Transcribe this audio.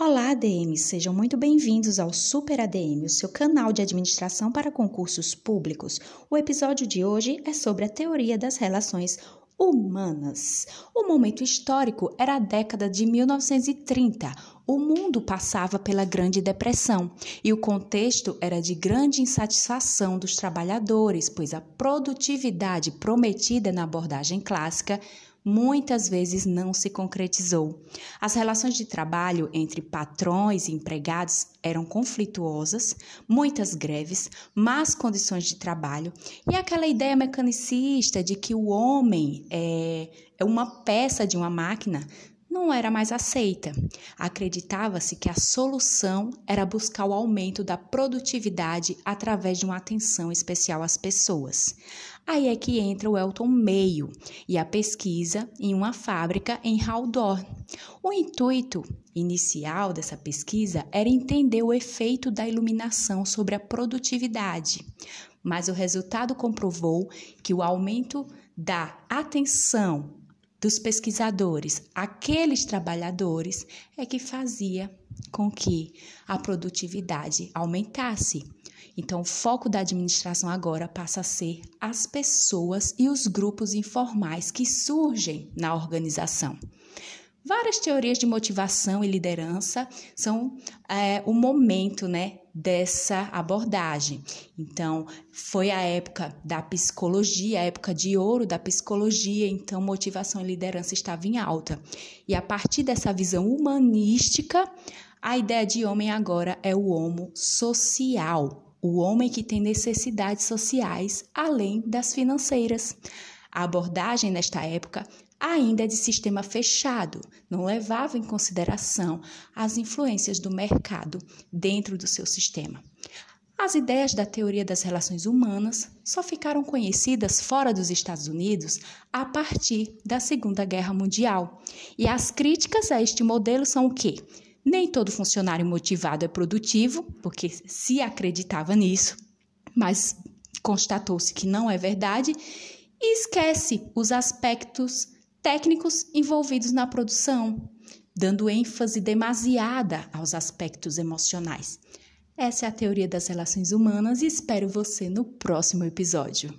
Olá, ADMs! Sejam muito bem-vindos ao Super ADM, o seu canal de administração para concursos públicos. O episódio de hoje é sobre a teoria das relações humanas. O momento histórico era a década de 1930. O mundo passava pela Grande Depressão e o contexto era de grande insatisfação dos trabalhadores, pois a produtividade prometida na abordagem clássica muitas vezes não se concretizou. As relações de trabalho entre patrões e empregados eram conflituosas, muitas greves, más condições de trabalho e aquela ideia mecanicista de que o homem é, é uma peça de uma máquina não era mais aceita. Acreditava-se que a solução era buscar o aumento da produtividade através de uma atenção especial às pessoas. Aí é que entra o Elton Meio e a pesquisa em uma fábrica em Haldor. O intuito inicial dessa pesquisa era entender o efeito da iluminação sobre a produtividade, mas o resultado comprovou que o aumento da atenção dos pesquisadores, aqueles trabalhadores, é que fazia com que a produtividade aumentasse. Então, o foco da administração agora passa a ser as pessoas e os grupos informais que surgem na organização. Várias teorias de motivação e liderança são é, o momento né, dessa abordagem. Então, foi a época da psicologia, a época de ouro da psicologia, então motivação e liderança estava em alta. E a partir dessa visão humanística, a ideia de homem agora é o homo social, o homem que tem necessidades sociais além das financeiras. A abordagem nesta época ainda de sistema fechado, não levava em consideração as influências do mercado dentro do seu sistema. As ideias da teoria das relações humanas só ficaram conhecidas fora dos Estados Unidos a partir da Segunda Guerra Mundial. E as críticas a este modelo são o quê? Nem todo funcionário motivado é produtivo, porque se acreditava nisso, mas constatou-se que não é verdade, e esquece os aspectos técnicos envolvidos na produção, dando ênfase demasiada aos aspectos emocionais. Essa é a teoria das relações humanas e espero você no próximo episódio.